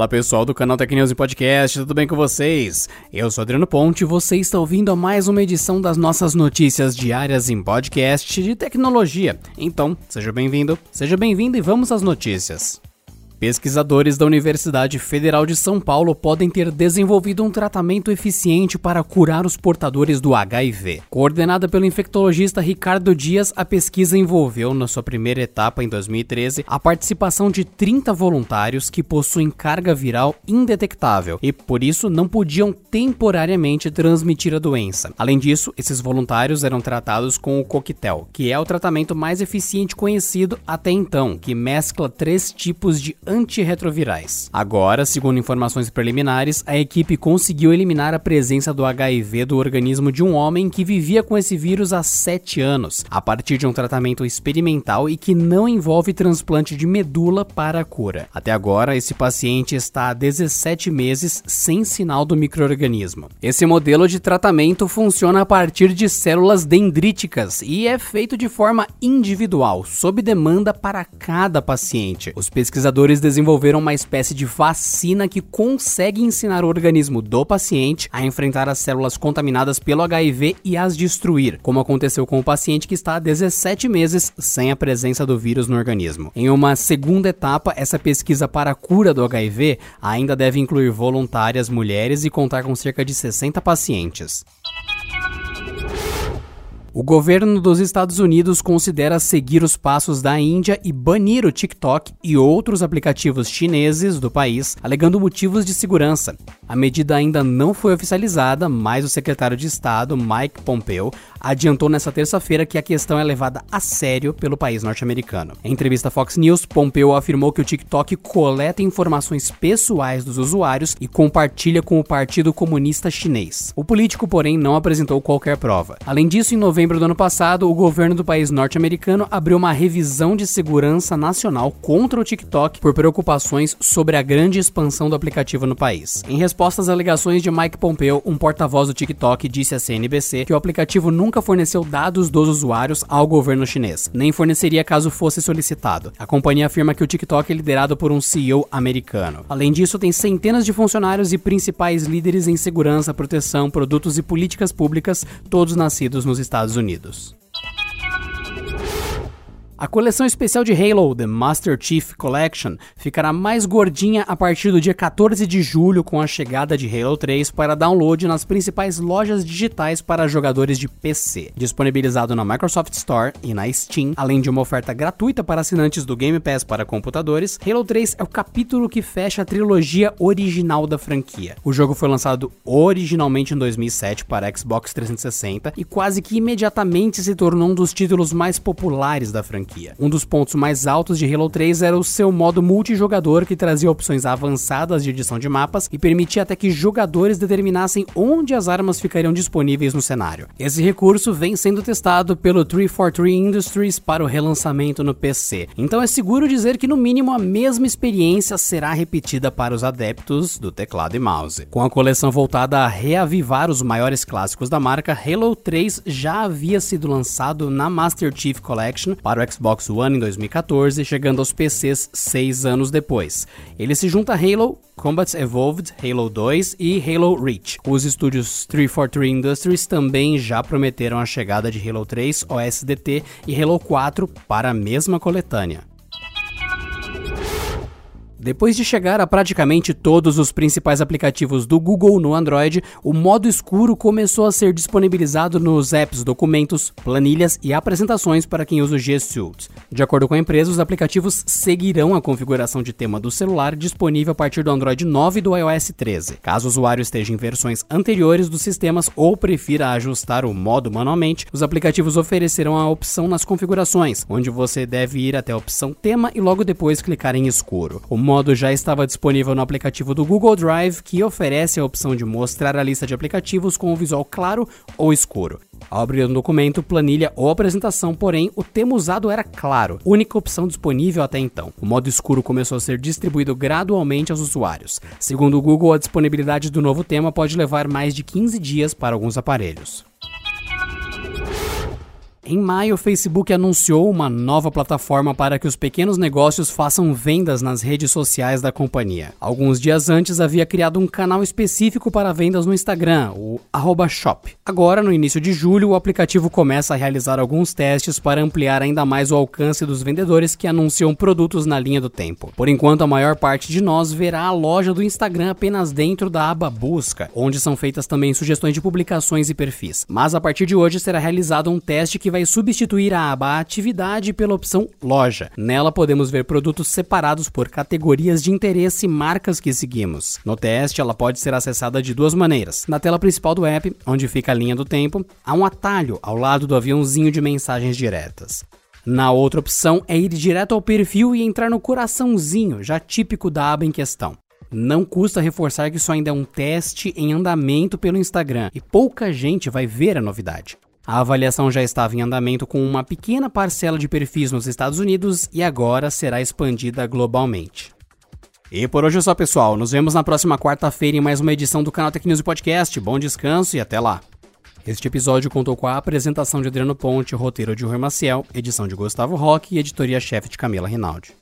Fala pessoal do canal Tech e Podcast, tudo bem com vocês? Eu sou Adriano Ponte e você está ouvindo a mais uma edição das nossas notícias diárias em podcast de tecnologia. Então, seja bem-vindo, seja bem-vindo e vamos às notícias. Pesquisadores da Universidade Federal de São Paulo podem ter desenvolvido um tratamento eficiente para curar os portadores do HIV. Coordenada pelo infectologista Ricardo Dias, a pesquisa envolveu, na sua primeira etapa em 2013, a participação de 30 voluntários que possuem carga viral indetectável e, por isso, não podiam temporariamente transmitir a doença. Além disso, esses voluntários eram tratados com o coquetel, que é o tratamento mais eficiente conhecido até então, que mescla três tipos de antirretrovirais. Agora, segundo informações preliminares, a equipe conseguiu eliminar a presença do HIV do organismo de um homem que vivia com esse vírus há 7 anos, a partir de um tratamento experimental e que não envolve transplante de medula para a cura. Até agora, esse paciente está há 17 meses sem sinal do microorganismo. Esse modelo de tratamento funciona a partir de células dendríticas e é feito de forma individual, sob demanda para cada paciente. Os pesquisadores desenvolveram uma espécie de vacina que consegue ensinar o organismo do paciente a enfrentar as células contaminadas pelo HIV e as destruir, como aconteceu com o paciente que está há 17 meses sem a presença do vírus no organismo. Em uma segunda etapa, essa pesquisa para a cura do HIV ainda deve incluir voluntárias mulheres e contar com cerca de 60 pacientes. O governo dos Estados Unidos considera seguir os passos da Índia e banir o TikTok e outros aplicativos chineses do país, alegando motivos de segurança. A medida ainda não foi oficializada, mas o secretário de Estado, Mike Pompeo, adiantou nesta terça-feira que a questão é levada a sério pelo país norte-americano. Em entrevista à Fox News, Pompeo afirmou que o TikTok coleta informações pessoais dos usuários e compartilha com o Partido Comunista Chinês. O político, porém, não apresentou qualquer prova. Além disso, em novembro do ano passado, o governo do país norte-americano abriu uma revisão de segurança nacional contra o TikTok por preocupações sobre a grande expansão do aplicativo no país. Em resposta às alegações de Mike Pompeo, um porta-voz do TikTok disse à CNBC que o aplicativo nunca nunca forneceu dados dos usuários ao governo chinês, nem forneceria caso fosse solicitado. A companhia afirma que o TikTok é liderado por um CEO americano. Além disso, tem centenas de funcionários e principais líderes em segurança, proteção, produtos e políticas públicas, todos nascidos nos Estados Unidos. A coleção especial de Halo, The Master Chief Collection, ficará mais gordinha a partir do dia 14 de julho com a chegada de Halo 3 para download nas principais lojas digitais para jogadores de PC. Disponibilizado na Microsoft Store e na Steam, além de uma oferta gratuita para assinantes do Game Pass para computadores, Halo 3 é o capítulo que fecha a trilogia original da franquia. O jogo foi lançado originalmente em 2007 para Xbox 360 e quase que imediatamente se tornou um dos títulos mais populares da franquia franquia. Um dos pontos mais altos de Halo 3 era o seu modo multijogador, que trazia opções avançadas de edição de mapas e permitia até que jogadores determinassem onde as armas ficariam disponíveis no cenário. Esse recurso vem sendo testado pelo 343 Industries para o relançamento no PC, então é seguro dizer que no mínimo a mesma experiência será repetida para os adeptos do teclado e mouse. Com a coleção voltada a reavivar os maiores clássicos da marca, Halo 3 já havia sido lançado na Master Chief Collection para o Xbox Xbox One em 2014, chegando aos PCs seis anos depois. Ele se junta a Halo, Combat Evolved, Halo 2 e Halo Reach. Os estúdios 343 Industries também já prometeram a chegada de Halo 3, OSDT e Halo 4 para a mesma coletânea. Depois de chegar a praticamente todos os principais aplicativos do Google no Android, o modo escuro começou a ser disponibilizado nos apps Documentos, Planilhas e Apresentações para quem usa o G Suite. De acordo com a empresa, os aplicativos seguirão a configuração de tema do celular disponível a partir do Android 9 e do iOS 13. Caso o usuário esteja em versões anteriores dos sistemas ou prefira ajustar o modo manualmente, os aplicativos oferecerão a opção nas configurações, onde você deve ir até a opção tema e logo depois clicar em escuro. O modo já estava disponível no aplicativo do Google Drive, que oferece a opção de mostrar a lista de aplicativos com o visual claro ou escuro. Ao abrir um documento, planilha ou apresentação, porém, o tema usado era claro, única opção disponível até então. O modo escuro começou a ser distribuído gradualmente aos usuários. Segundo o Google, a disponibilidade do novo tema pode levar mais de 15 dias para alguns aparelhos. Em maio, o Facebook anunciou uma nova plataforma para que os pequenos negócios façam vendas nas redes sociais da companhia. Alguns dias antes, havia criado um canal específico para vendas no Instagram, o @shop. Agora, no início de julho, o aplicativo começa a realizar alguns testes para ampliar ainda mais o alcance dos vendedores que anunciam produtos na linha do tempo. Por enquanto, a maior parte de nós verá a loja do Instagram apenas dentro da aba Busca, onde são feitas também sugestões de publicações e perfis. Mas a partir de hoje será realizado um teste que vai vai substituir a aba Atividade pela opção Loja. Nela podemos ver produtos separados por categorias de interesse e marcas que seguimos. No teste, ela pode ser acessada de duas maneiras. Na tela principal do app, onde fica a linha do tempo, há um atalho ao lado do aviãozinho de mensagens diretas. Na outra opção é ir direto ao perfil e entrar no coraçãozinho, já típico da aba em questão. Não custa reforçar que isso ainda é um teste em andamento pelo Instagram e pouca gente vai ver a novidade. A avaliação já estava em andamento com uma pequena parcela de perfis nos Estados Unidos e agora será expandida globalmente. E por hoje é só, pessoal. Nos vemos na próxima quarta-feira em mais uma edição do canal Tech News Podcast. Bom descanso e até lá. Este episódio contou com a apresentação de Adriano Ponte, roteiro de Rui Maciel, edição de Gustavo Roque e editoria-chefe de Camila Rinaldi.